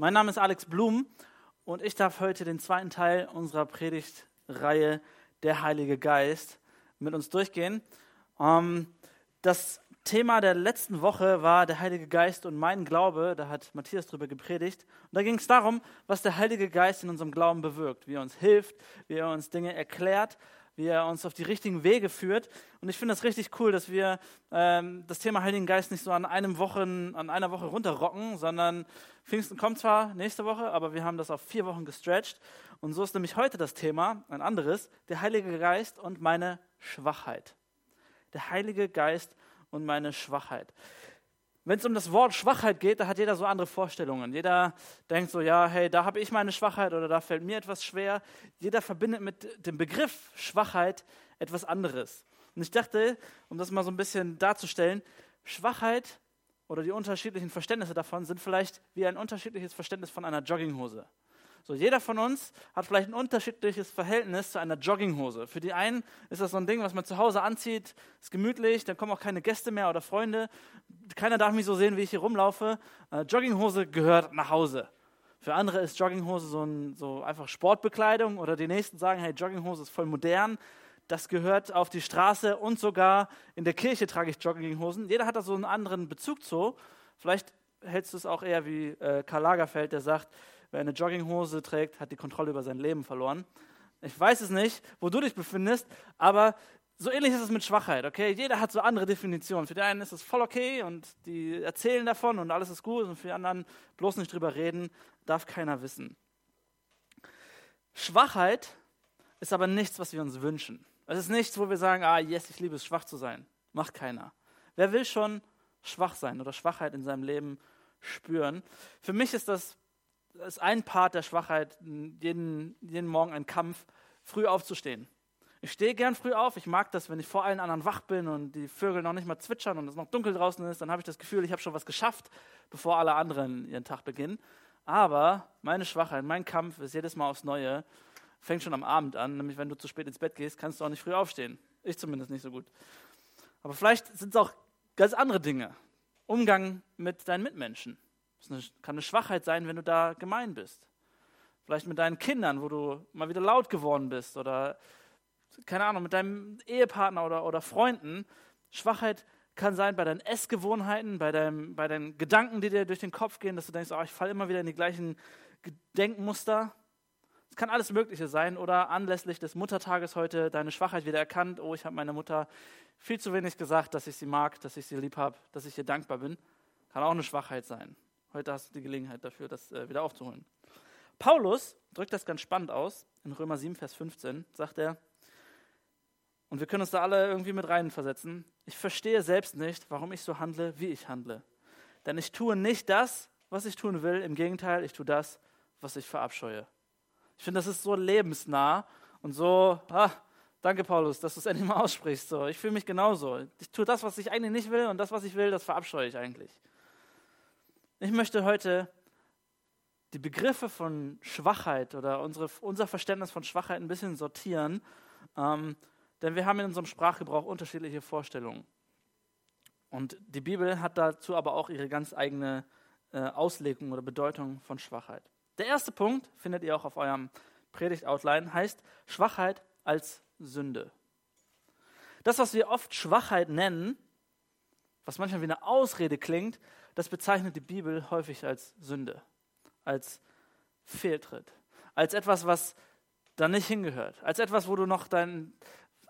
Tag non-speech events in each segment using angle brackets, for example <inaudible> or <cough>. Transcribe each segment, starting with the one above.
Mein Name ist Alex Blum und ich darf heute den zweiten Teil unserer Predigtreihe Der Heilige Geist mit uns durchgehen. Ähm, das Thema der letzten Woche war der Heilige Geist und mein Glaube. Da hat Matthias drüber gepredigt. Und da ging es darum, was der Heilige Geist in unserem Glauben bewirkt, wie er uns hilft, wie er uns Dinge erklärt, wie er uns auf die richtigen Wege führt. Und ich finde das richtig cool, dass wir ähm, das Thema Heiligen Geist nicht so an, einem Wochen, an einer Woche runterrocken, sondern Pfingsten kommt zwar nächste Woche, aber wir haben das auf vier Wochen gestretched. Und so ist nämlich heute das Thema, ein anderes, der Heilige Geist und meine Schwachheit. Der Heilige Geist und meine Schwachheit. Wenn es um das Wort Schwachheit geht, da hat jeder so andere Vorstellungen. Jeder denkt so, ja, hey, da habe ich meine Schwachheit oder da fällt mir etwas schwer. Jeder verbindet mit dem Begriff Schwachheit etwas anderes. Und ich dachte, um das mal so ein bisschen darzustellen, Schwachheit oder die unterschiedlichen Verständnisse davon sind vielleicht wie ein unterschiedliches Verständnis von einer Jogginghose. So, jeder von uns hat vielleicht ein unterschiedliches Verhältnis zu einer Jogginghose. Für die einen ist das so ein Ding, was man zu Hause anzieht, ist gemütlich, dann kommen auch keine Gäste mehr oder Freunde. Keiner darf mich so sehen, wie ich hier rumlaufe. Äh, Jogginghose gehört nach Hause. Für andere ist Jogginghose so, ein, so einfach Sportbekleidung oder die nächsten sagen, hey, Jogginghose ist voll modern. Das gehört auf die Straße und sogar in der Kirche trage ich Jogginghosen. Jeder hat da so einen anderen Bezug zu. Vielleicht hältst du es auch eher wie äh, Karl Lagerfeld, der sagt, Wer eine Jogginghose trägt, hat die Kontrolle über sein Leben verloren. Ich weiß es nicht, wo du dich befindest, aber so ähnlich ist es mit Schwachheit, okay? Jeder hat so andere Definitionen. Für die einen ist es voll okay und die erzählen davon und alles ist gut und für die anderen bloß nicht drüber reden, darf keiner wissen. Schwachheit ist aber nichts, was wir uns wünschen. Es ist nichts, wo wir sagen, ah, yes, ich liebe es, schwach zu sein. Macht keiner. Wer will schon schwach sein oder Schwachheit in seinem Leben spüren? Für mich ist das das ist ein Part der Schwachheit, jeden, jeden Morgen ein Kampf, früh aufzustehen. Ich stehe gern früh auf. Ich mag das, wenn ich vor allen anderen wach bin und die Vögel noch nicht mal zwitschern und es noch dunkel draußen ist. Dann habe ich das Gefühl, ich habe schon was geschafft, bevor alle anderen ihren Tag beginnen. Aber meine Schwachheit, mein Kampf ist jedes Mal aufs Neue. Fängt schon am Abend an, nämlich wenn du zu spät ins Bett gehst, kannst du auch nicht früh aufstehen. Ich zumindest nicht so gut. Aber vielleicht sind es auch ganz andere Dinge. Umgang mit deinen Mitmenschen. Es kann eine Schwachheit sein, wenn du da gemein bist. Vielleicht mit deinen Kindern, wo du mal wieder laut geworden bist oder, keine Ahnung, mit deinem Ehepartner oder, oder Freunden. Schwachheit kann sein bei deinen Essgewohnheiten, bei, deinem, bei deinen Gedanken, die dir durch den Kopf gehen, dass du denkst, oh, ich falle immer wieder in die gleichen Denkmuster. Es kann alles Mögliche sein oder anlässlich des Muttertages heute deine Schwachheit wieder erkannt. Oh, ich habe meiner Mutter viel zu wenig gesagt, dass ich sie mag, dass ich sie lieb habe, dass ich ihr dankbar bin. Kann auch eine Schwachheit sein. Heute hast du die Gelegenheit dafür, das äh, wieder aufzuholen. Paulus drückt das ganz spannend aus. In Römer 7, Vers 15 sagt er, und wir können uns da alle irgendwie mit reinversetzen, ich verstehe selbst nicht, warum ich so handle, wie ich handle. Denn ich tue nicht das, was ich tun will, im Gegenteil, ich tue das, was ich verabscheue. Ich finde, das ist so lebensnah und so, ah, danke Paulus, dass du es endlich mal aussprichst. So. Ich fühle mich genauso. Ich tue das, was ich eigentlich nicht will und das, was ich will, das verabscheue ich eigentlich. Ich möchte heute die Begriffe von Schwachheit oder unsere, unser Verständnis von Schwachheit ein bisschen sortieren, ähm, denn wir haben in unserem Sprachgebrauch unterschiedliche Vorstellungen. Und die Bibel hat dazu aber auch ihre ganz eigene äh, Auslegung oder Bedeutung von Schwachheit. Der erste Punkt findet ihr auch auf eurem Predigt-Outline, heißt Schwachheit als Sünde. Das, was wir oft Schwachheit nennen, was manchmal wie eine Ausrede klingt, das bezeichnet die Bibel häufig als Sünde, als Fehltritt, als etwas, was da nicht hingehört, als etwas, wo du noch deine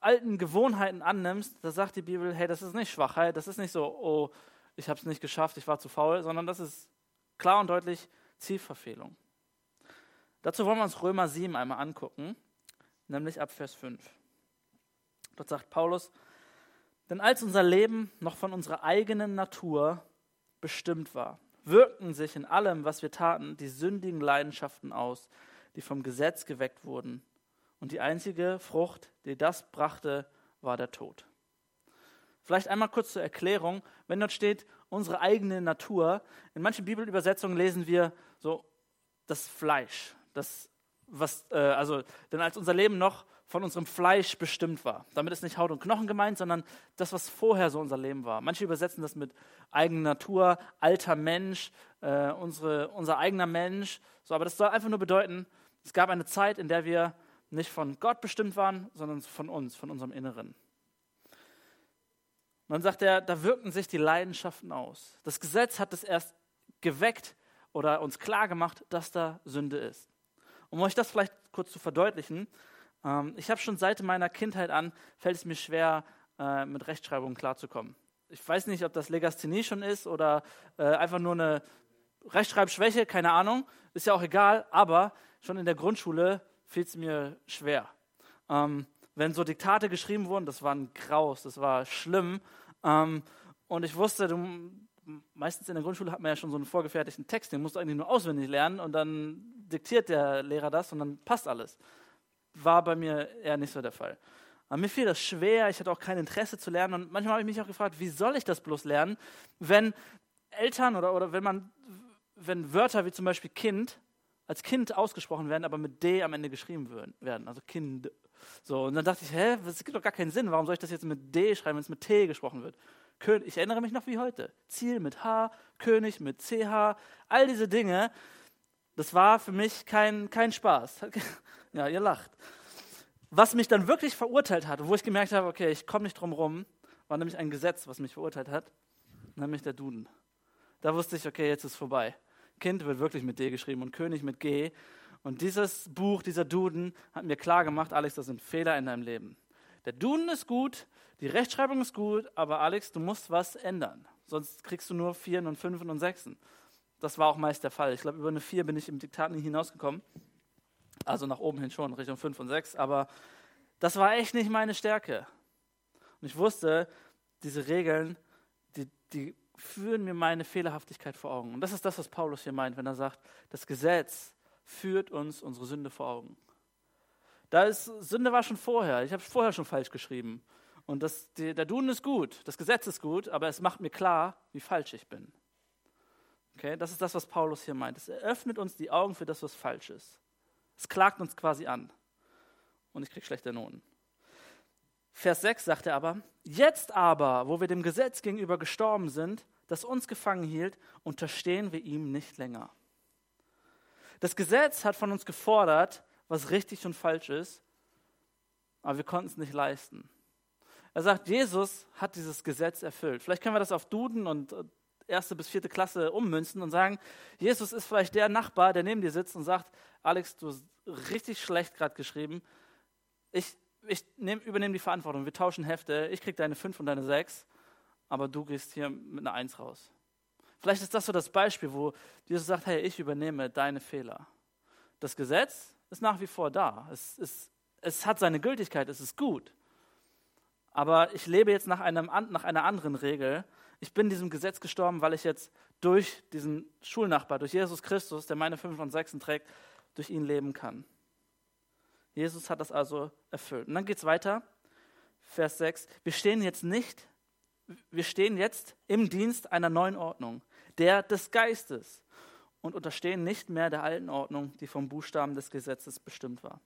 alten Gewohnheiten annimmst. Da sagt die Bibel, hey, das ist nicht Schwachheit, das ist nicht so, oh, ich habe es nicht geschafft, ich war zu faul, sondern das ist klar und deutlich Zielverfehlung. Dazu wollen wir uns Römer 7 einmal angucken, nämlich ab Vers 5. Dort sagt Paulus, denn als unser Leben noch von unserer eigenen Natur bestimmt war, wirkten sich in allem, was wir taten, die sündigen Leidenschaften aus, die vom Gesetz geweckt wurden. Und die einzige Frucht, die das brachte, war der Tod. Vielleicht einmal kurz zur Erklärung, wenn dort steht, unsere eigene Natur, in manchen Bibelübersetzungen lesen wir so das Fleisch, das was, äh, also, denn als unser Leben noch von unserem Fleisch bestimmt war. Damit ist nicht Haut und Knochen gemeint, sondern das, was vorher so unser Leben war. Manche übersetzen das mit eigener Natur, alter Mensch, äh, unsere, unser eigener Mensch. So, aber das soll einfach nur bedeuten, es gab eine Zeit, in der wir nicht von Gott bestimmt waren, sondern von uns, von unserem Inneren. Und dann sagt er, da wirken sich die Leidenschaften aus. Das Gesetz hat es erst geweckt oder uns klar gemacht, dass da Sünde ist. Um euch das vielleicht kurz zu verdeutlichen, ähm, ich habe schon seit meiner Kindheit an, fällt es mir schwer, äh, mit Rechtschreibung klarzukommen. Ich weiß nicht, ob das Legasthenie schon ist oder äh, einfach nur eine Rechtschreibschwäche, keine Ahnung, ist ja auch egal, aber schon in der Grundschule fiel es mir schwer. Ähm, wenn so Diktate geschrieben wurden, das war ein Graus, das war schlimm. Ähm, und ich wusste, du, meistens in der Grundschule hat man ja schon so einen vorgefertigten Text, den musst du eigentlich nur auswendig lernen und dann diktiert der Lehrer das und dann passt alles war bei mir eher nicht so der Fall. Aber mir fiel das schwer, ich hatte auch kein Interesse zu lernen und manchmal habe ich mich auch gefragt, wie soll ich das bloß lernen, wenn Eltern oder, oder wenn man, wenn Wörter wie zum Beispiel Kind als Kind ausgesprochen werden, aber mit D am Ende geschrieben werden, also Kind. So, und dann dachte ich, hä, das gibt doch gar keinen Sinn, warum soll ich das jetzt mit D schreiben, wenn es mit T gesprochen wird? Ich erinnere mich noch wie heute. Ziel mit H, König mit CH, all diese Dinge, das war für mich kein, kein Spaß. <laughs> Ja, ihr lacht. Was mich dann wirklich verurteilt hat, wo ich gemerkt habe, okay, ich komme nicht drum rum, war nämlich ein Gesetz, was mich verurteilt hat, nämlich der Duden. Da wusste ich, okay, jetzt ist vorbei. Kind wird wirklich mit D geschrieben und König mit G. Und dieses Buch, dieser Duden, hat mir klar gemacht, Alex, das sind Fehler in deinem Leben. Der Duden ist gut, die Rechtschreibung ist gut, aber Alex, du musst was ändern. Sonst kriegst du nur Vieren und Fünfen und Sechsen. Das war auch meist der Fall. Ich glaube, über eine Vier bin ich im Diktat nie hinausgekommen. Also nach oben hin schon, Richtung 5 und 6. Aber das war echt nicht meine Stärke. Und ich wusste, diese Regeln, die, die führen mir meine Fehlerhaftigkeit vor Augen. Und das ist das, was Paulus hier meint, wenn er sagt, das Gesetz führt uns unsere Sünde vor Augen. Da ist, Sünde war schon vorher. Ich habe vorher schon falsch geschrieben. Und das, die, der Duden ist gut, das Gesetz ist gut, aber es macht mir klar, wie falsch ich bin. Okay, das ist das, was Paulus hier meint. Es eröffnet uns die Augen für das, was falsch ist. Es klagt uns quasi an. Und ich kriege schlechte Noten. Vers 6 sagt er aber, jetzt aber, wo wir dem Gesetz gegenüber gestorben sind, das uns gefangen hielt, unterstehen wir ihm nicht länger. Das Gesetz hat von uns gefordert, was richtig und falsch ist, aber wir konnten es nicht leisten. Er sagt, Jesus hat dieses Gesetz erfüllt. Vielleicht können wir das auf Duden und erste bis vierte Klasse ummünzen und sagen, Jesus ist vielleicht der Nachbar, der neben dir sitzt und sagt, Alex, du hast richtig schlecht gerade geschrieben. Ich, ich nehm, übernehme die Verantwortung. Wir tauschen Hefte. Ich kriege deine fünf und deine sechs, aber du gehst hier mit einer Eins raus. Vielleicht ist das so das Beispiel, wo Jesus sagt, hey, ich übernehme deine Fehler. Das Gesetz ist nach wie vor da. Es, ist, es hat seine Gültigkeit, es ist gut. Aber ich lebe jetzt nach, einem, nach einer anderen Regel. Ich bin diesem Gesetz gestorben, weil ich jetzt durch diesen Schulnachbar, durch Jesus Christus, der meine fünf und sechsen trägt, durch ihn leben kann. Jesus hat das also erfüllt. Und dann geht es weiter, Vers 6. Wir stehen jetzt nicht, wir stehen jetzt im Dienst einer neuen Ordnung, der des Geistes, und unterstehen nicht mehr der alten Ordnung, die vom Buchstaben des Gesetzes bestimmt war.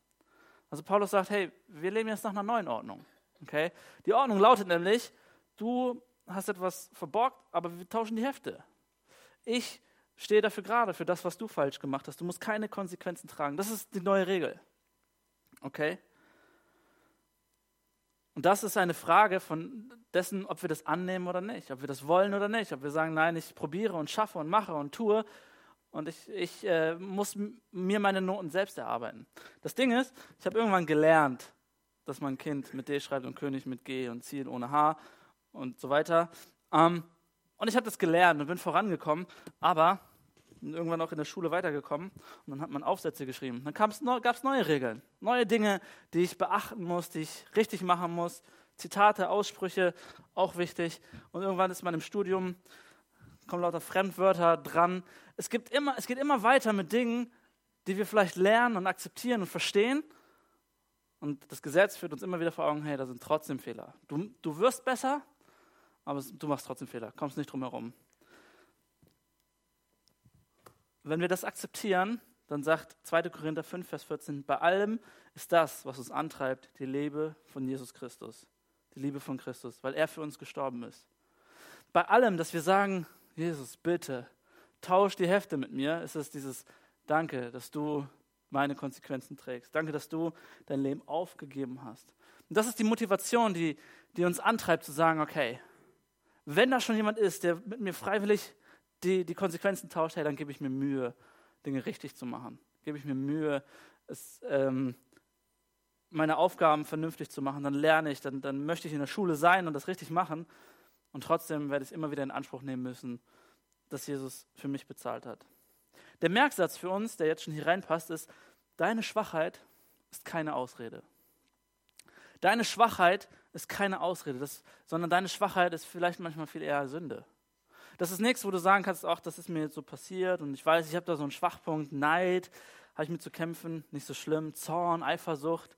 Also Paulus sagt, hey, wir leben jetzt nach einer neuen Ordnung. Okay? Die Ordnung lautet nämlich, du hast etwas verborgt, aber wir tauschen die Hefte. Ich stehe dafür gerade, für das, was du falsch gemacht hast. Du musst keine Konsequenzen tragen. Das ist die neue Regel. Okay? Und das ist eine Frage von dessen, ob wir das annehmen oder nicht, ob wir das wollen oder nicht, ob wir sagen, nein, ich probiere und schaffe und mache und tue und ich, ich äh, muss mir meine Noten selbst erarbeiten. Das Ding ist, ich habe irgendwann gelernt, dass man Kind mit D schreibt und König mit G und Ziel ohne H und so weiter. Ähm, und ich habe das gelernt und bin vorangekommen, aber irgendwann auch in der Schule weitergekommen und dann hat man Aufsätze geschrieben. Dann gab es neue Regeln, neue Dinge, die ich beachten muss, die ich richtig machen muss. Zitate, Aussprüche, auch wichtig. Und irgendwann ist man im Studium, kommen lauter Fremdwörter dran. Es, gibt immer, es geht immer weiter mit Dingen, die wir vielleicht lernen und akzeptieren und verstehen. Und das Gesetz führt uns immer wieder vor Augen, hey, da sind trotzdem Fehler. Du, du wirst besser, aber du machst trotzdem Fehler, kommst nicht drum herum. Wenn wir das akzeptieren, dann sagt 2. Korinther 5, Vers 14, bei allem ist das, was uns antreibt, die Liebe von Jesus Christus. Die Liebe von Christus, weil er für uns gestorben ist. Bei allem, dass wir sagen, Jesus, bitte, tausch die Hefte mit mir, ist es dieses Danke, dass du meine Konsequenzen trägst. Danke, dass du dein Leben aufgegeben hast. Und das ist die Motivation, die, die uns antreibt zu sagen, okay, wenn da schon jemand ist, der mit mir freiwillig die, die Konsequenzen tauscht, hey, dann gebe ich mir Mühe, Dinge richtig zu machen. Gebe ich mir Mühe, es, ähm, meine Aufgaben vernünftig zu machen. Dann lerne ich, dann, dann möchte ich in der Schule sein und das richtig machen. Und trotzdem werde ich es immer wieder in Anspruch nehmen müssen, dass Jesus für mich bezahlt hat. Der Merksatz für uns, der jetzt schon hier reinpasst, ist, deine Schwachheit ist keine Ausrede. Deine Schwachheit ist keine Ausrede, das, sondern deine Schwachheit ist vielleicht manchmal viel eher Sünde. Das ist nichts, wo du sagen kannst, ach, das ist mir jetzt so passiert und ich weiß, ich habe da so einen Schwachpunkt, Neid, habe ich mit zu kämpfen, nicht so schlimm, Zorn, Eifersucht.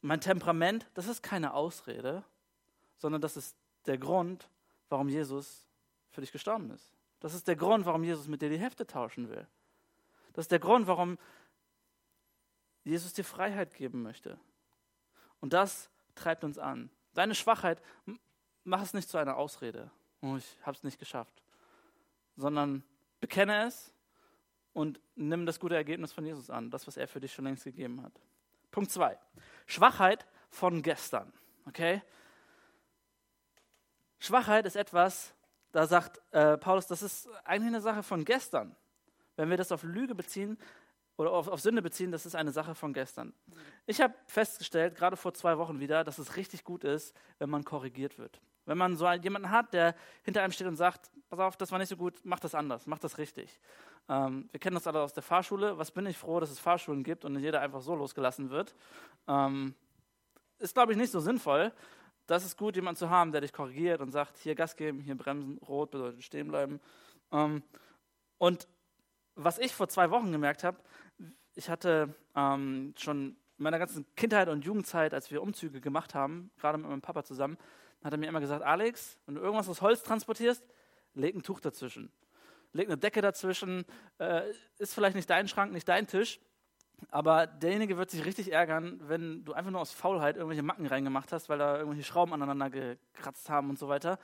Mein Temperament, das ist keine Ausrede, sondern das ist der Grund, warum Jesus für dich gestorben ist. Das ist der Grund, warum Jesus mit dir die Hefte tauschen will. Das ist der Grund, warum Jesus dir Freiheit geben möchte. Und das treibt uns an. Deine Schwachheit, mach es nicht zu einer Ausrede. Oh, ich habe es nicht geschafft. Sondern bekenne es und nimm das gute Ergebnis von Jesus an, das, was er für dich schon längst gegeben hat. Punkt 2. Schwachheit von gestern. Okay? Schwachheit ist etwas, da sagt äh, Paulus, das ist eigentlich eine Sache von gestern. Wenn wir das auf Lüge beziehen oder auf, auf Sünde beziehen, das ist eine Sache von gestern. Ich habe festgestellt, gerade vor zwei Wochen wieder, dass es richtig gut ist, wenn man korrigiert wird. Wenn man so jemanden hat, der hinter einem steht und sagt, pass auf, das war nicht so gut, mach das anders, mach das richtig. Ähm, wir kennen das alle aus der Fahrschule. Was bin ich froh, dass es Fahrschulen gibt und nicht jeder einfach so losgelassen wird. Ähm, ist, glaube ich, nicht so sinnvoll das ist gut, jemanden zu haben, der dich korrigiert und sagt, hier Gas geben, hier bremsen, rot bedeutet stehen bleiben. Ähm, und was ich vor zwei Wochen gemerkt habe, ich hatte ähm, schon in meiner ganzen Kindheit und Jugendzeit, als wir Umzüge gemacht haben, gerade mit meinem Papa zusammen, hat er mir immer gesagt, Alex, wenn du irgendwas aus Holz transportierst, leg ein Tuch dazwischen. Leg eine Decke dazwischen, äh, ist vielleicht nicht dein Schrank, nicht dein Tisch, aber derjenige wird sich richtig ärgern, wenn du einfach nur aus Faulheit irgendwelche Macken reingemacht hast, weil da irgendwelche Schrauben aneinander gekratzt haben und so weiter.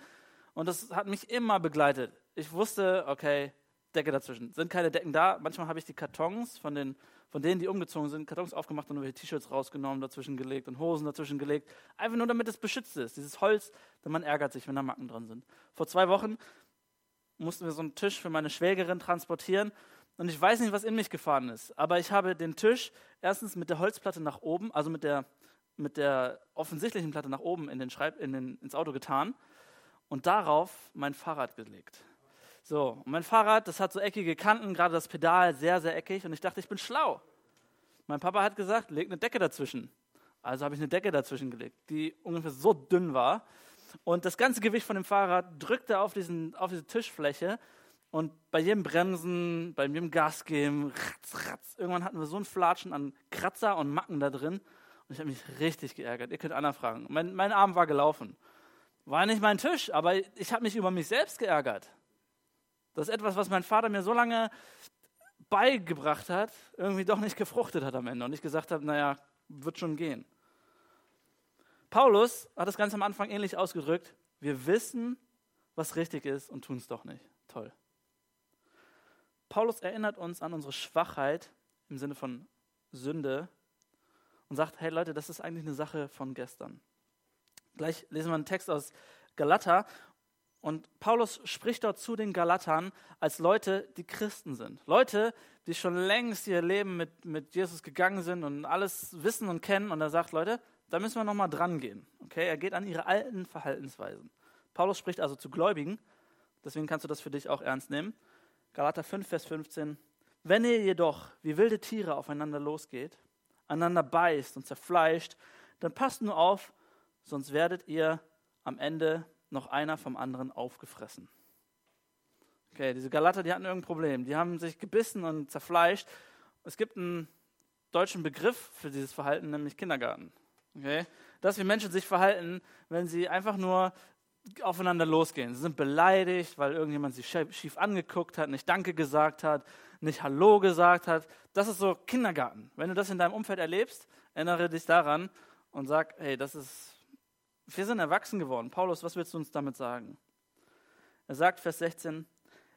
Und das hat mich immer begleitet. Ich wusste, okay, Decke dazwischen. Sind keine Decken da. Manchmal habe ich die Kartons von, den, von denen, die umgezogen sind, Kartons aufgemacht und irgendwelche T-Shirts rausgenommen, dazwischen gelegt und Hosen dazwischen gelegt. Einfach nur, damit es beschützt ist. Dieses Holz, denn man ärgert sich, wenn da Macken dran sind. Vor zwei Wochen mussten wir so einen Tisch für meine Schwägerin transportieren und ich weiß nicht, was in mich gefahren ist, aber ich habe den Tisch erstens mit der Holzplatte nach oben, also mit der, mit der offensichtlichen Platte nach oben in den Schreib, in den, ins Auto getan und darauf mein Fahrrad gelegt. So, und mein Fahrrad, das hat so eckige Kanten, gerade das Pedal sehr, sehr eckig und ich dachte, ich bin schlau. Mein Papa hat gesagt, leg eine Decke dazwischen. Also habe ich eine Decke dazwischen gelegt, die ungefähr so dünn war. Und das ganze Gewicht von dem Fahrrad drückte auf, diesen, auf diese Tischfläche und bei jedem Bremsen, bei jedem Gas geben, ratz, ratz, irgendwann hatten wir so ein Flatschen an Kratzer und Macken da drin. Und ich habe mich richtig geärgert. Ihr könnt Anna fragen. Mein, mein Arm war gelaufen. War nicht mein Tisch, aber ich habe mich über mich selbst geärgert. Das ist etwas, was mein Vater mir so lange beigebracht hat, irgendwie doch nicht gefruchtet hat am Ende. Und ich gesagt habe, naja, wird schon gehen. Paulus hat das ganz am Anfang ähnlich ausgedrückt. Wir wissen, was richtig ist und tun es doch nicht. Toll. Paulus erinnert uns an unsere Schwachheit im Sinne von Sünde und sagt, hey Leute, das ist eigentlich eine Sache von gestern. Gleich lesen wir einen Text aus Galater und Paulus spricht dort zu den Galatern als Leute, die Christen sind. Leute, die schon längst ihr Leben mit, mit Jesus gegangen sind und alles wissen und kennen. Und er sagt, Leute, da müssen wir nochmal dran gehen. Okay, er geht an ihre alten Verhaltensweisen. Paulus spricht also zu Gläubigen, deswegen kannst du das für dich auch ernst nehmen. Galater 5, Vers 15. Wenn ihr jedoch wie wilde Tiere aufeinander losgeht, einander beißt und zerfleischt, dann passt nur auf, sonst werdet ihr am Ende noch einer vom anderen aufgefressen. Okay, diese Galater, die hatten irgendein Problem. Die haben sich gebissen und zerfleischt. Es gibt einen deutschen Begriff für dieses Verhalten, nämlich Kindergarten. Okay? Dass wir Menschen sich verhalten, wenn sie einfach nur aufeinander losgehen. Sie sind beleidigt, weil irgendjemand sie schief angeguckt hat, nicht Danke gesagt hat, nicht Hallo gesagt hat. Das ist so Kindergarten. Wenn du das in deinem Umfeld erlebst, erinnere dich daran und sag, hey, das ist, wir sind erwachsen geworden. Paulus, was willst du uns damit sagen? Er sagt, Vers 16,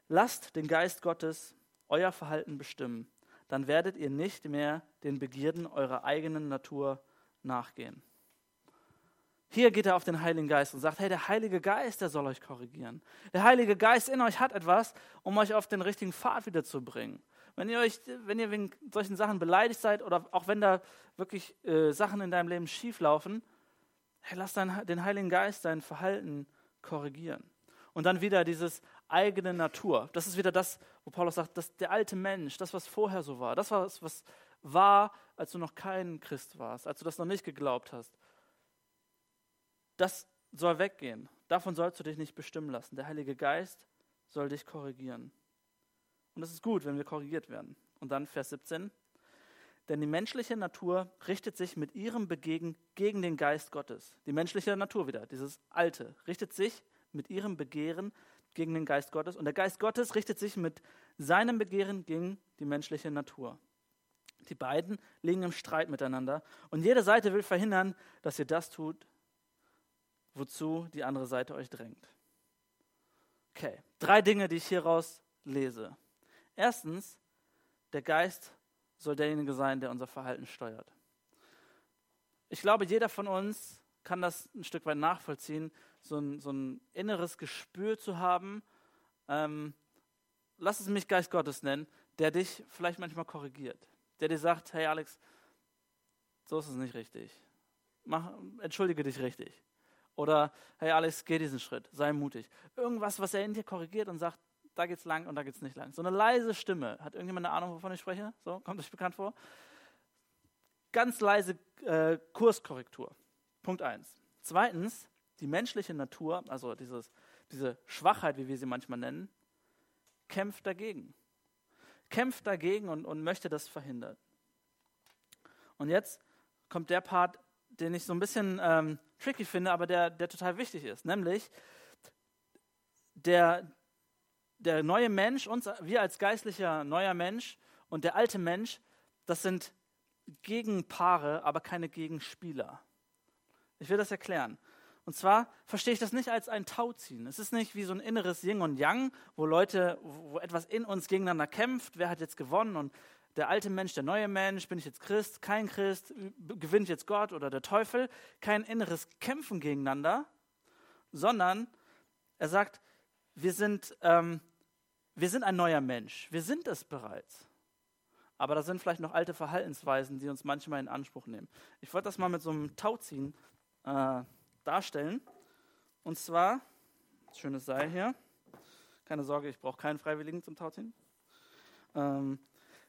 lasst den Geist Gottes euer Verhalten bestimmen. Dann werdet ihr nicht mehr den Begierden eurer eigenen Natur nachgehen. Hier geht er auf den Heiligen Geist und sagt, hey, der Heilige Geist, der soll euch korrigieren. Der Heilige Geist in euch hat etwas, um euch auf den richtigen Pfad wieder zu bringen. Wenn ihr, euch, wenn ihr wegen solchen Sachen beleidigt seid oder auch wenn da wirklich äh, Sachen in deinem Leben schief laufen, hey, lass den Heiligen Geist dein Verhalten korrigieren. Und dann wieder dieses eigene Natur. Das ist wieder das, wo Paulus sagt, dass der alte Mensch, das, was vorher so war, das, was, was war, als du noch kein Christ warst, als du das noch nicht geglaubt hast das soll weggehen. Davon sollst du dich nicht bestimmen lassen. Der Heilige Geist soll dich korrigieren. Und es ist gut, wenn wir korrigiert werden. Und dann Vers 17. Denn die menschliche Natur richtet sich mit ihrem Begegen gegen den Geist Gottes. Die menschliche Natur wieder, dieses Alte, richtet sich mit ihrem Begehren gegen den Geist Gottes. Und der Geist Gottes richtet sich mit seinem Begehren gegen die menschliche Natur. Die beiden liegen im Streit miteinander. Und jede Seite will verhindern, dass ihr das tut, wozu die andere Seite euch drängt. Okay, drei Dinge, die ich hieraus lese. Erstens, der Geist soll derjenige sein, der unser Verhalten steuert. Ich glaube, jeder von uns kann das ein Stück weit nachvollziehen, so ein, so ein inneres Gespür zu haben, ähm, lass es mich Geist Gottes nennen, der dich vielleicht manchmal korrigiert, der dir sagt, hey Alex, so ist es nicht richtig. Mach, entschuldige dich richtig. Oder, hey Alex, geh diesen Schritt, sei mutig. Irgendwas, was er in dir korrigiert und sagt, da geht's lang und da geht's nicht lang. So eine leise Stimme. Hat irgendjemand eine Ahnung, wovon ich spreche? So, kommt euch bekannt vor? Ganz leise äh, Kurskorrektur. Punkt eins. Zweitens, die menschliche Natur, also dieses, diese Schwachheit, wie wir sie manchmal nennen, kämpft dagegen. Kämpft dagegen und, und möchte das verhindern. Und jetzt kommt der Part, den ich so ein bisschen ähm, tricky finde, aber der, der total wichtig ist. Nämlich, der, der neue Mensch, uns, wir als geistlicher neuer Mensch und der alte Mensch, das sind Gegenpaare, aber keine Gegenspieler. Ich will das erklären. Und zwar verstehe ich das nicht als ein Tauziehen. Es ist nicht wie so ein inneres Yin und Yang, wo Leute, wo etwas in uns gegeneinander kämpft, wer hat jetzt gewonnen und der alte Mensch, der neue Mensch, bin ich jetzt Christ, kein Christ, gewinnt jetzt Gott oder der Teufel, kein inneres Kämpfen gegeneinander, sondern er sagt, wir sind, ähm, wir sind ein neuer Mensch, wir sind es bereits. Aber da sind vielleicht noch alte Verhaltensweisen, die uns manchmal in Anspruch nehmen. Ich wollte das mal mit so einem Tauziehen äh, darstellen. Und zwar, schönes Seil hier. Keine Sorge, ich brauche keinen Freiwilligen zum Tauziehen. Ähm,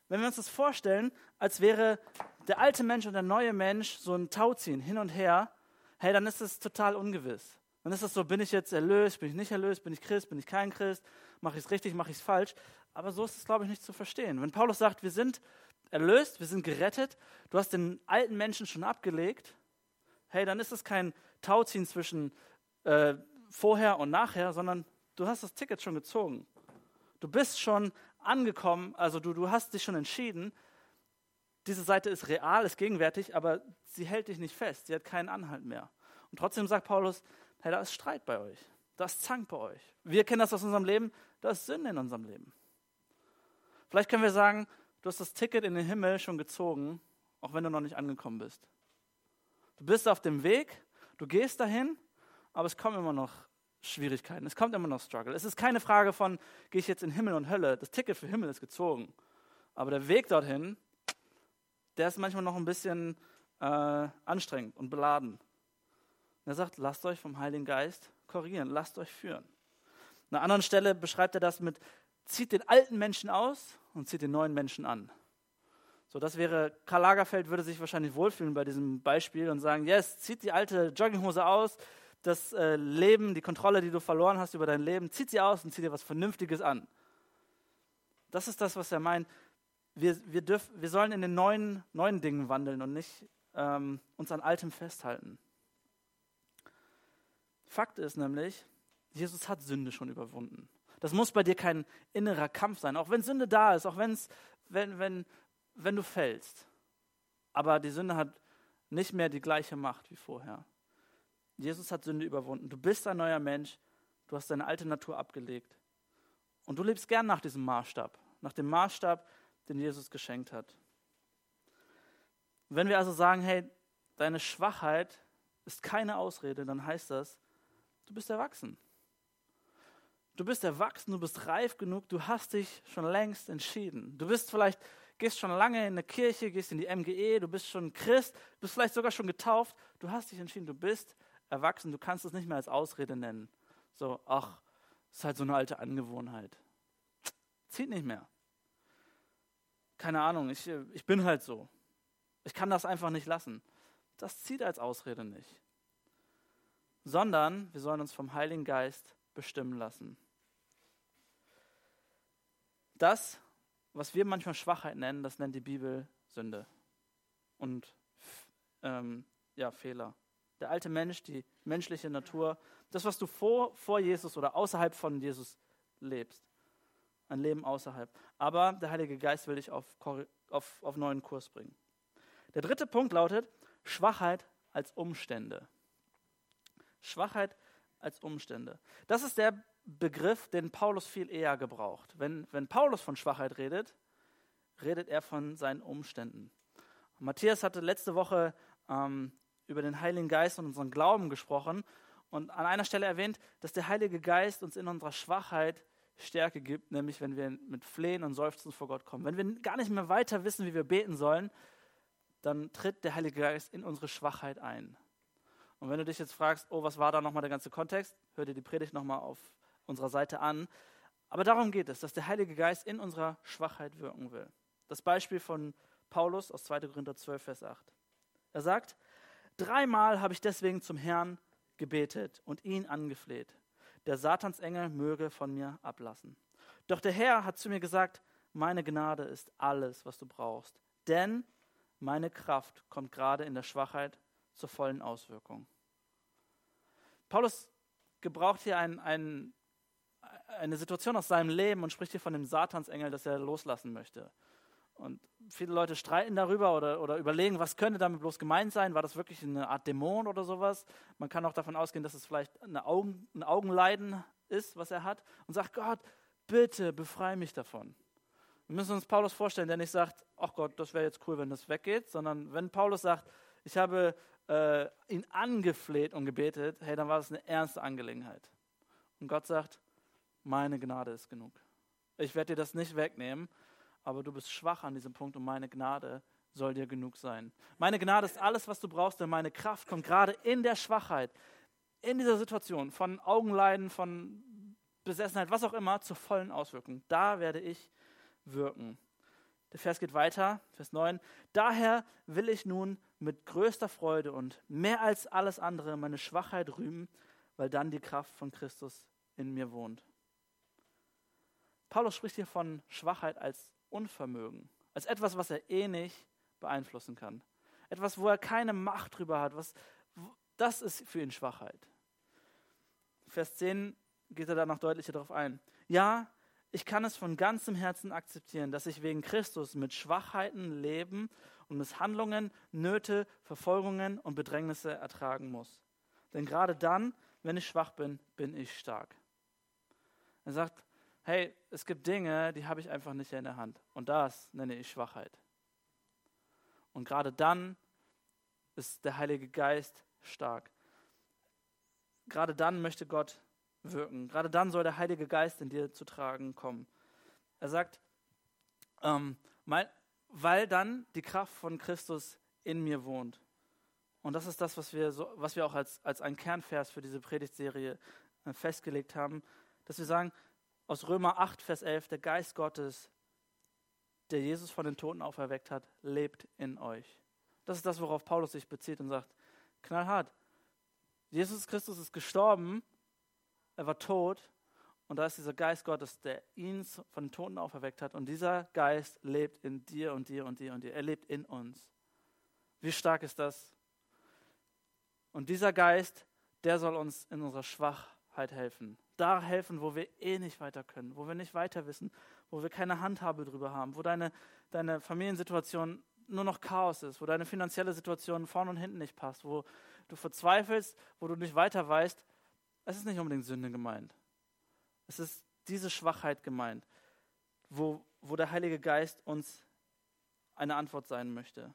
wenn wir uns das vorstellen, als wäre der alte Mensch und der neue Mensch so ein Tauziehen hin und her, hey, dann ist es total ungewiss. Dann ist es so, bin ich jetzt erlöst, bin ich nicht erlöst, bin ich Christ, bin ich kein Christ, mache ich es richtig, mache ich es falsch. Aber so ist es, glaube ich, nicht zu verstehen. Wenn Paulus sagt, wir sind erlöst, wir sind gerettet, du hast den alten Menschen schon abgelegt, hey, dann ist es kein Tauziehen zwischen äh, vorher und nachher, sondern du hast das Ticket schon gezogen. Du bist schon angekommen, also du, du hast dich schon entschieden, diese Seite ist real, ist gegenwärtig, aber sie hält dich nicht fest, sie hat keinen Anhalt mehr. Und trotzdem sagt Paulus, hey, da ist Streit bei euch, da ist Zank bei euch. Wir kennen das aus unserem Leben, da ist Sünde in unserem Leben. Vielleicht können wir sagen, du hast das Ticket in den Himmel schon gezogen, auch wenn du noch nicht angekommen bist. Du bist auf dem Weg, du gehst dahin, aber es kommen immer noch Schwierigkeiten. Es kommt immer noch Struggle. Es ist keine Frage von, gehe ich jetzt in Himmel und Hölle. Das Ticket für Himmel ist gezogen. Aber der Weg dorthin, der ist manchmal noch ein bisschen äh, anstrengend und beladen. Und er sagt, lasst euch vom Heiligen Geist korrigieren, lasst euch führen. An einer anderen Stelle beschreibt er das mit, zieht den alten Menschen aus und zieht den neuen Menschen an. So, das wäre, Karl Lagerfeld würde sich wahrscheinlich wohlfühlen bei diesem Beispiel und sagen, yes, zieht die alte Jogginghose aus, das äh, Leben, die Kontrolle, die du verloren hast über dein Leben, zieht sie aus und zieh dir was Vernünftiges an. Das ist das, was er meint. Wir, wir, dürf, wir sollen in den neuen, neuen Dingen wandeln und nicht ähm, uns an Altem festhalten. Fakt ist nämlich, Jesus hat Sünde schon überwunden. Das muss bei dir kein innerer Kampf sein, auch wenn Sünde da ist, auch wenn's, wenn, wenn, wenn du fällst. Aber die Sünde hat nicht mehr die gleiche Macht wie vorher. Jesus hat Sünde überwunden. Du bist ein neuer Mensch. Du hast deine alte Natur abgelegt. Und du lebst gern nach diesem Maßstab, nach dem Maßstab, den Jesus geschenkt hat. Wenn wir also sagen, hey, deine Schwachheit ist keine Ausrede, dann heißt das, du bist erwachsen. Du bist erwachsen, du bist reif genug, du hast dich schon längst entschieden. Du bist vielleicht, gehst schon lange in eine Kirche, gehst in die MGE, du bist schon Christ, bist vielleicht sogar schon getauft. Du hast dich entschieden, du bist erwachsen, du kannst es nicht mehr als Ausrede nennen. So, ach, ist halt so eine alte Angewohnheit. Zieht nicht mehr. Keine Ahnung, ich, ich bin halt so. Ich kann das einfach nicht lassen. Das zieht als Ausrede nicht. Sondern wir sollen uns vom Heiligen Geist bestimmen lassen. Das, was wir manchmal Schwachheit nennen, das nennt die Bibel Sünde und ähm, ja, Fehler. Der alte Mensch, die menschliche Natur, das, was du vor, vor Jesus oder außerhalb von Jesus lebst. Ein Leben außerhalb. Aber der Heilige Geist will dich auf, auf, auf neuen Kurs bringen. Der dritte Punkt lautet Schwachheit als Umstände. Schwachheit als Umstände. Das ist der Begriff, den Paulus viel eher gebraucht. Wenn, wenn Paulus von Schwachheit redet, redet er von seinen Umständen. Matthias hatte letzte Woche ähm, über den Heiligen Geist und unseren Glauben gesprochen und an einer Stelle erwähnt, dass der Heilige Geist uns in unserer Schwachheit Stärke gibt, nämlich wenn wir mit Flehen und Seufzen vor Gott kommen. Wenn wir gar nicht mehr weiter wissen, wie wir beten sollen, dann tritt der Heilige Geist in unsere Schwachheit ein. Und wenn du dich jetzt fragst, oh, was war da nochmal der ganze Kontext, hör dir die Predigt nochmal auf unserer Seite an. Aber darum geht es, dass der Heilige Geist in unserer Schwachheit wirken will. Das Beispiel von Paulus aus 2. Korinther 12, Vers 8. Er sagt, dreimal habe ich deswegen zum Herrn gebetet und ihn angefleht. Der Satansengel möge von mir ablassen. Doch der Herr hat zu mir gesagt, meine Gnade ist alles, was du brauchst. Denn meine Kraft kommt gerade in der Schwachheit zur vollen Auswirkung. Paulus gebraucht hier ein, ein, eine Situation aus seinem Leben und spricht hier von dem Satansengel, das er loslassen möchte. Und viele Leute streiten darüber oder, oder überlegen, was könnte damit bloß gemeint sein? War das wirklich eine Art Dämon oder sowas? Man kann auch davon ausgehen, dass es vielleicht Augen, ein Augenleiden ist, was er hat. Und sagt, Gott, bitte befreie mich davon. Wir müssen uns Paulus vorstellen, der nicht sagt, ach Gott, das wäre jetzt cool, wenn das weggeht, sondern wenn Paulus sagt, ich habe äh, ihn angefleht und gebetet, hey, dann war das eine ernste Angelegenheit. Und Gott sagt, meine Gnade ist genug. Ich werde dir das nicht wegnehmen, aber du bist schwach an diesem Punkt und meine Gnade soll dir genug sein. Meine Gnade ist alles, was du brauchst, denn meine Kraft kommt gerade in der Schwachheit, in dieser Situation von Augenleiden, von Besessenheit, was auch immer, zur vollen Auswirkung. Da werde ich wirken. Der Vers geht weiter, Vers 9. Daher will ich nun mit größter Freude und mehr als alles andere meine Schwachheit rühmen, weil dann die Kraft von Christus in mir wohnt. Paulus spricht hier von Schwachheit als Unvermögen, als etwas, was er eh nicht beeinflussen kann. Etwas, wo er keine Macht drüber hat. Was, das ist für ihn Schwachheit. Vers 10 geht er da noch deutlicher darauf ein. Ja, ich kann es von ganzem Herzen akzeptieren, dass ich wegen Christus mit Schwachheiten leben und Misshandlungen, Nöte, Verfolgungen und Bedrängnisse ertragen muss. Denn gerade dann, wenn ich schwach bin, bin ich stark. Er sagt, hey, es gibt Dinge, die habe ich einfach nicht in der Hand. Und das nenne ich Schwachheit. Und gerade dann ist der Heilige Geist stark. Gerade dann möchte Gott wirken. Gerade dann soll der Heilige Geist in dir zu tragen kommen. Er sagt, ähm, weil dann die Kraft von Christus in mir wohnt. Und das ist das, was wir, so, was wir auch als, als ein Kernvers für diese Predigtserie äh, festgelegt haben, dass wir sagen, aus Römer 8, Vers 11, der Geist Gottes, der Jesus von den Toten auferweckt hat, lebt in euch. Das ist das, worauf Paulus sich bezieht und sagt, knallhart, Jesus Christus ist gestorben, er war tot und da ist dieser Geist Gottes, der ihn von den Toten auferweckt hat. Und dieser Geist lebt in dir und dir und dir und dir. Er lebt in uns. Wie stark ist das? Und dieser Geist der soll uns in unserer Schwachheit helfen. Da helfen, wo wir eh nicht weiter können, wo wir nicht weiter wissen, wo wir keine Handhabe drüber haben, wo deine, deine Familiensituation nur noch Chaos ist, wo deine finanzielle Situation vorne und hinten nicht passt, wo du verzweifelst, wo du nicht weiter weißt. Es ist nicht unbedingt Sünde gemeint. Es ist diese Schwachheit gemeint, wo, wo der Heilige Geist uns eine Antwort sein möchte.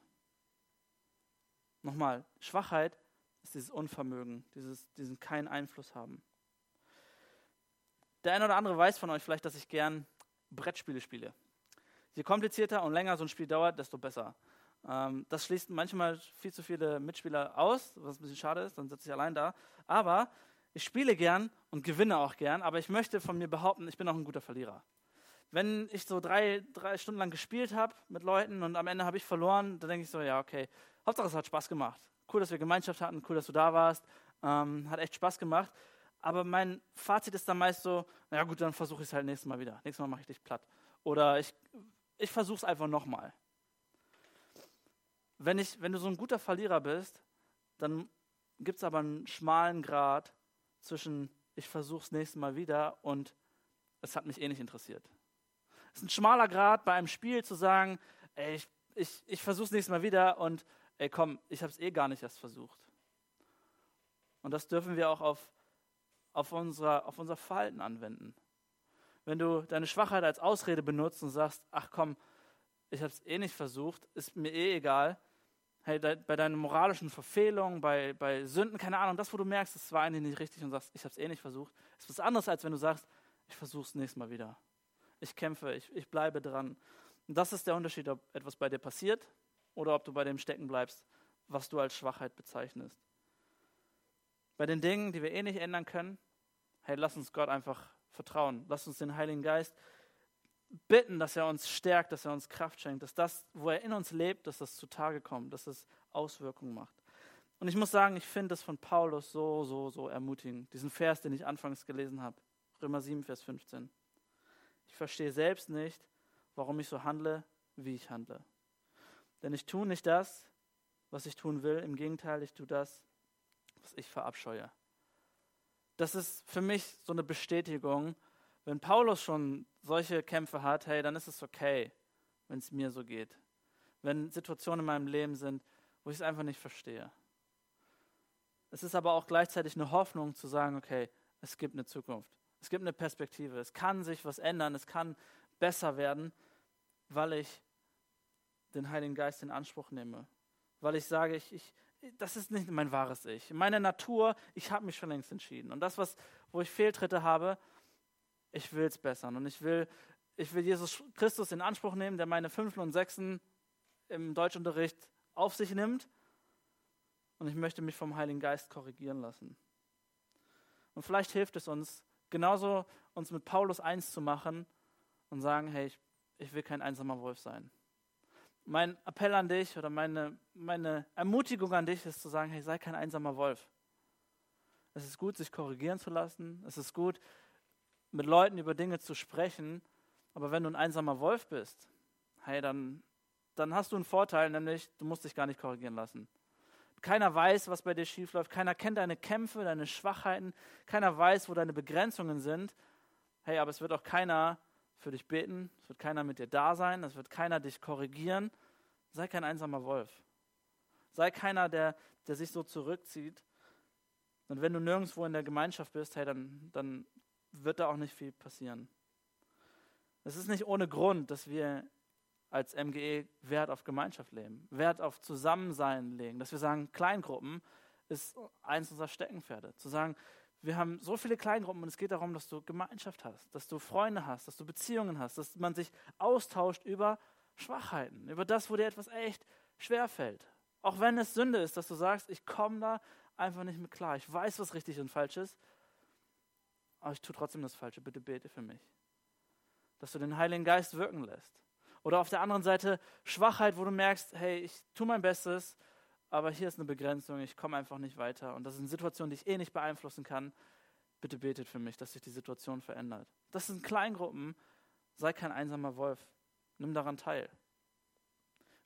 Nochmal, Schwachheit ist dieses Unvermögen, dieses, diesen keinen Einfluss haben. Der eine oder andere weiß von euch vielleicht, dass ich gern Brettspiele spiele. Je komplizierter und länger so ein Spiel dauert, desto besser. Ähm, das schließt manchmal viel zu viele Mitspieler aus, was ein bisschen schade ist, dann sitze ich allein da. Aber ich spiele gern und gewinne auch gern, aber ich möchte von mir behaupten, ich bin auch ein guter Verlierer. Wenn ich so drei, drei Stunden lang gespielt habe mit Leuten und am Ende habe ich verloren, dann denke ich so, ja, okay, Hauptsache es hat Spaß gemacht. Cool, dass wir Gemeinschaft hatten, cool, dass du da warst, ähm, hat echt Spaß gemacht. Aber mein Fazit ist dann meist so, na ja gut, dann versuche ich es halt nächstes Mal wieder. Nächstes Mal mache ich dich platt. Oder ich, ich versuche es einfach nochmal. Wenn, wenn du so ein guter Verlierer bist, dann gibt es aber einen schmalen Grad zwischen ich versuche es nächstes Mal wieder und es hat mich eh nicht interessiert. Es ist ein schmaler Grad bei einem Spiel zu sagen, ey, ich, ich, ich versuche es nächstes Mal wieder und ey komm, ich habe es eh gar nicht erst versucht. Und das dürfen wir auch auf, auf, unser, auf unser Verhalten anwenden. Wenn du deine Schwachheit als Ausrede benutzt und sagst, ach komm, ich habe es eh nicht versucht, ist mir eh egal. Hey, bei deinen moralischen Verfehlungen, bei, bei Sünden, keine Ahnung, das, wo du merkst, es war eigentlich nicht richtig und sagst, ich habe es eh nicht versucht, ist was anderes, als wenn du sagst, ich versuche es nächstes Mal wieder. Ich kämpfe, ich, ich bleibe dran. Und das ist der Unterschied, ob etwas bei dir passiert oder ob du bei dem stecken bleibst, was du als Schwachheit bezeichnest. Bei den Dingen, die wir eh nicht ändern können, hey, lass uns Gott einfach vertrauen. Lass uns den Heiligen Geist bitten, dass er uns stärkt, dass er uns Kraft schenkt, dass das, wo er in uns lebt, dass das zutage kommt, dass es Auswirkungen macht. Und ich muss sagen, ich finde das von Paulus so, so, so ermutigend. Diesen Vers, den ich anfangs gelesen habe. Römer 7, Vers 15. Ich verstehe selbst nicht, warum ich so handle, wie ich handle. Denn ich tue nicht das, was ich tun will. Im Gegenteil, ich tue das, was ich verabscheue. Das ist für mich so eine Bestätigung, wenn Paulus schon solche Kämpfe hat, hey, dann ist es okay, wenn es mir so geht. Wenn Situationen in meinem Leben sind, wo ich es einfach nicht verstehe. Es ist aber auch gleichzeitig eine Hoffnung zu sagen, okay, es gibt eine Zukunft. Es gibt eine Perspektive. Es kann sich was ändern. Es kann besser werden, weil ich den Heiligen Geist in Anspruch nehme. Weil ich sage, ich, ich, das ist nicht mein wahres Ich. Meine Natur, ich habe mich schon längst entschieden. Und das, was, wo ich Fehltritte habe, ich will es bessern. Und ich will, ich will Jesus Christus in Anspruch nehmen, der meine Fünften und Sechsten im Deutschunterricht auf sich nimmt. Und ich möchte mich vom Heiligen Geist korrigieren lassen. Und vielleicht hilft es uns, genauso uns mit Paulus eins zu machen und sagen, hey, ich, ich will kein einsamer Wolf sein mein Appell an dich oder meine, meine Ermutigung an dich ist zu sagen, hey, sei kein einsamer Wolf. Es ist gut, sich korrigieren zu lassen. Es ist gut, mit Leuten über Dinge zu sprechen. Aber wenn du ein einsamer Wolf bist, hey, dann, dann hast du einen Vorteil, nämlich du musst dich gar nicht korrigieren lassen. Keiner weiß, was bei dir schiefläuft. Keiner kennt deine Kämpfe, deine Schwachheiten. Keiner weiß, wo deine Begrenzungen sind. Hey, aber es wird auch keiner für dich beten, es wird keiner mit dir da sein, es wird keiner dich korrigieren. Sei kein einsamer Wolf. Sei keiner, der, der sich so zurückzieht. Und wenn du nirgendwo in der Gemeinschaft bist, hey, dann, dann wird da auch nicht viel passieren. Es ist nicht ohne Grund, dass wir als MGE Wert auf Gemeinschaft legen, Wert auf Zusammensein legen, dass wir sagen, Kleingruppen ist eins unserer Steckenpferde. Zu sagen, wir haben so viele Kleingruppen und es geht darum, dass du Gemeinschaft hast, dass du Freunde hast, dass du Beziehungen hast, dass man sich austauscht über Schwachheiten, über das, wo dir etwas echt schwer fällt. Auch wenn es Sünde ist, dass du sagst, ich komme da einfach nicht mit klar. Ich weiß, was richtig und falsch ist, aber ich tue trotzdem das Falsche. Bitte bete für mich. Dass du den Heiligen Geist wirken lässt. Oder auf der anderen Seite Schwachheit, wo du merkst, hey, ich tue mein Bestes, aber hier ist eine Begrenzung, ich komme einfach nicht weiter. Und das sind Situationen, die ich eh nicht beeinflussen kann. Bitte betet für mich, dass sich die Situation verändert. Das sind Kleingruppen. Sei kein einsamer Wolf. Nimm daran teil.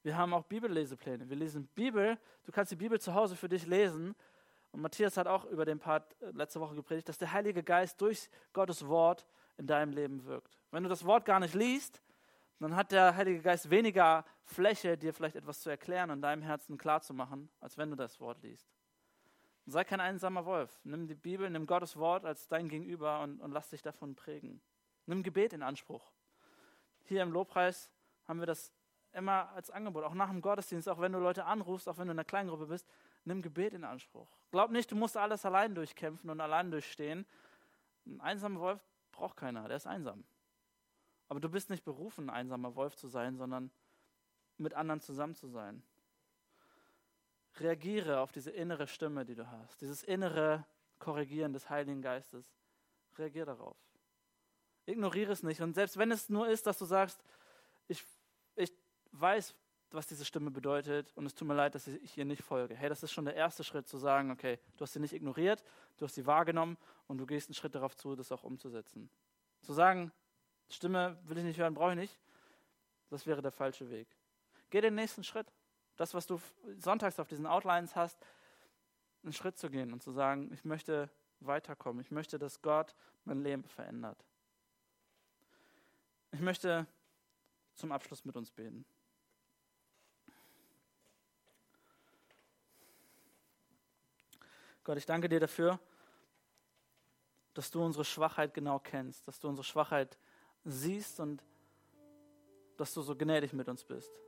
Wir haben auch Bibellesepläne. Wir lesen Bibel. Du kannst die Bibel zu Hause für dich lesen. Und Matthias hat auch über den Part äh, letzte Woche gepredigt, dass der Heilige Geist durch Gottes Wort in deinem Leben wirkt. Wenn du das Wort gar nicht liest, dann hat der Heilige Geist weniger Fläche, dir vielleicht etwas zu erklären und deinem Herzen klarzumachen, als wenn du das Wort liest. sei kein einsamer Wolf. Nimm die Bibel, nimm Gottes Wort als dein Gegenüber und, und lass dich davon prägen. Nimm Gebet in Anspruch. Hier im Lobpreis haben wir das immer als Angebot, auch nach dem Gottesdienst, auch wenn du Leute anrufst, auch wenn du in einer Kleingruppe bist, nimm Gebet in Anspruch. Glaub nicht, du musst alles allein durchkämpfen und allein durchstehen. Ein einsamer Wolf braucht keiner, der ist einsam. Aber du bist nicht berufen, ein einsamer Wolf zu sein, sondern mit anderen zusammen zu sein. Reagiere auf diese innere Stimme, die du hast, dieses innere Korrigieren des Heiligen Geistes. Reagiere darauf. Ignoriere es nicht. Und selbst wenn es nur ist, dass du sagst, ich, ich weiß, was diese Stimme bedeutet und es tut mir leid, dass ich ihr nicht folge. Hey, das ist schon der erste Schritt zu sagen, okay, du hast sie nicht ignoriert, du hast sie wahrgenommen und du gehst einen Schritt darauf zu, das auch umzusetzen. Zu sagen, Stimme will ich nicht hören, brauche ich nicht, das wäre der falsche Weg. Geh den nächsten Schritt. Das, was du sonntags auf diesen Outlines hast, einen Schritt zu gehen und zu sagen, ich möchte weiterkommen. Ich möchte, dass Gott mein Leben verändert. Ich möchte zum Abschluss mit uns beten. Gott, ich danke dir dafür, dass du unsere Schwachheit genau kennst, dass du unsere Schwachheit siehst und dass du so gnädig mit uns bist.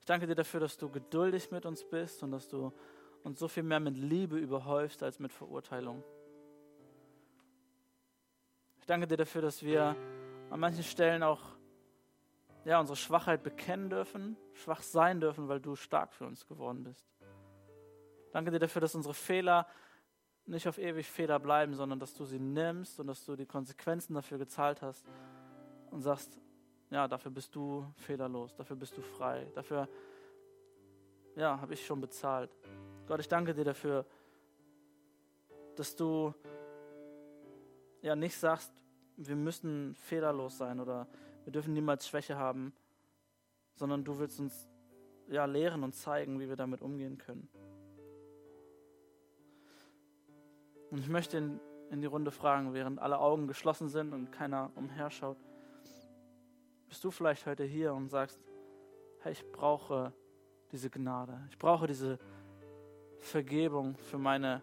Ich danke dir dafür, dass du geduldig mit uns bist und dass du uns so viel mehr mit Liebe überhäufst als mit Verurteilung. Ich danke dir dafür, dass wir an manchen Stellen auch ja, unsere Schwachheit bekennen dürfen, schwach sein dürfen, weil du stark für uns geworden bist. Danke dir dafür, dass unsere Fehler nicht auf ewig Fehler bleiben, sondern dass du sie nimmst und dass du die Konsequenzen dafür gezahlt hast und sagst, ja, dafür bist du fehlerlos, dafür bist du frei, dafür, ja, habe ich schon bezahlt. Gott, ich danke dir dafür, dass du ja nicht sagst, wir müssen fehlerlos sein oder wir dürfen niemals Schwäche haben, sondern du willst uns ja lehren und zeigen, wie wir damit umgehen können. Und ich möchte in, in die Runde fragen, während alle Augen geschlossen sind und keiner umherschaut. Bist du vielleicht heute hier und sagst, hey, ich brauche diese Gnade. Ich brauche diese Vergebung für meine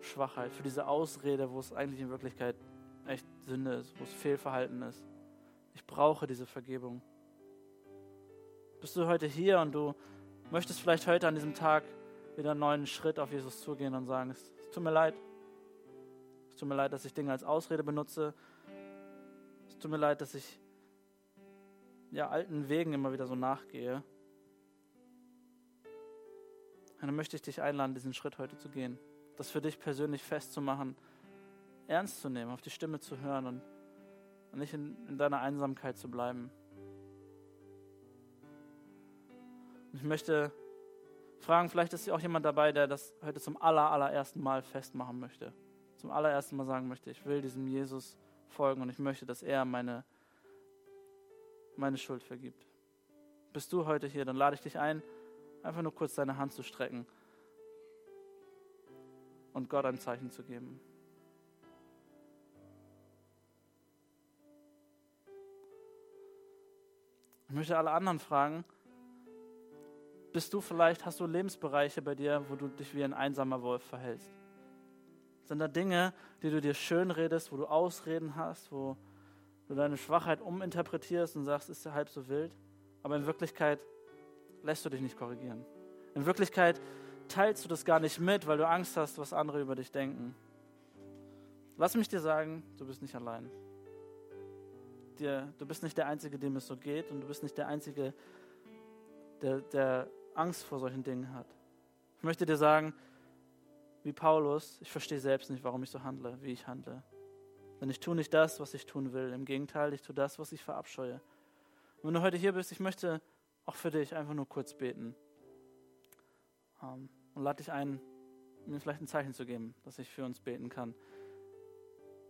Schwachheit, für diese Ausrede, wo es eigentlich in Wirklichkeit echt Sünde ist, wo es Fehlverhalten ist. Ich brauche diese Vergebung. Bist du heute hier und du möchtest vielleicht heute an diesem Tag wieder einen neuen Schritt auf Jesus zugehen und sagen, es, es tut mir leid, tut mir leid, dass ich Dinge als Ausrede benutze. Es tut mir leid, dass ich ja, alten Wegen immer wieder so nachgehe. Und dann möchte ich dich einladen, diesen Schritt heute zu gehen. Das für dich persönlich festzumachen, ernst zu nehmen, auf die Stimme zu hören und, nicht in, in deiner Einsamkeit zu bleiben. Und ich möchte fragen, vielleicht ist auch jemand dabei, der das heute zum aller, allerersten Mal festmachen möchte zum allerersten Mal sagen möchte, ich will diesem Jesus folgen und ich möchte, dass er meine, meine Schuld vergibt. Bist du heute hier, dann lade ich dich ein, einfach nur kurz deine Hand zu strecken und Gott ein Zeichen zu geben. Ich möchte alle anderen fragen, bist du vielleicht, hast du Lebensbereiche bei dir, wo du dich wie ein einsamer Wolf verhältst? Sind da Dinge, die du dir schön redest, wo du Ausreden hast, wo du deine Schwachheit uminterpretierst und sagst, ist ja halb so wild? Aber in Wirklichkeit lässt du dich nicht korrigieren. In Wirklichkeit teilst du das gar nicht mit, weil du Angst hast, was andere über dich denken. Lass mich dir sagen, du bist nicht allein. Dir, du bist nicht der Einzige, dem es so geht und du bist nicht der Einzige, der, der Angst vor solchen Dingen hat. Ich möchte dir sagen, wie Paulus, ich verstehe selbst nicht, warum ich so handle, wie ich handle. Denn ich tue nicht das, was ich tun will. Im Gegenteil, ich tue das, was ich verabscheue. Und wenn du heute hier bist, ich möchte auch für dich einfach nur kurz beten. Ähm, und lade dich ein, mir vielleicht ein Zeichen zu geben, dass ich für uns beten kann.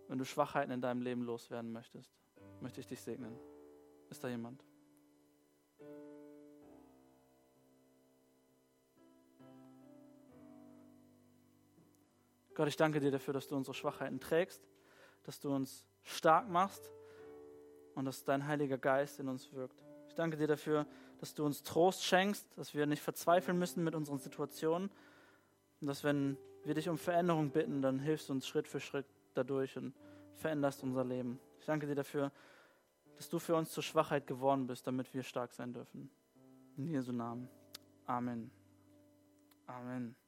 Wenn du Schwachheiten in deinem Leben loswerden möchtest, möchte ich dich segnen. Ist da jemand? Gott, ich danke dir dafür, dass du unsere Schwachheiten trägst, dass du uns stark machst und dass dein Heiliger Geist in uns wirkt. Ich danke dir dafür, dass du uns Trost schenkst, dass wir nicht verzweifeln müssen mit unseren Situationen und dass wenn wir dich um Veränderung bitten, dann hilfst du uns Schritt für Schritt dadurch und veränderst unser Leben. Ich danke dir dafür, dass du für uns zur Schwachheit geworden bist, damit wir stark sein dürfen. In Jesu Namen. Amen. Amen.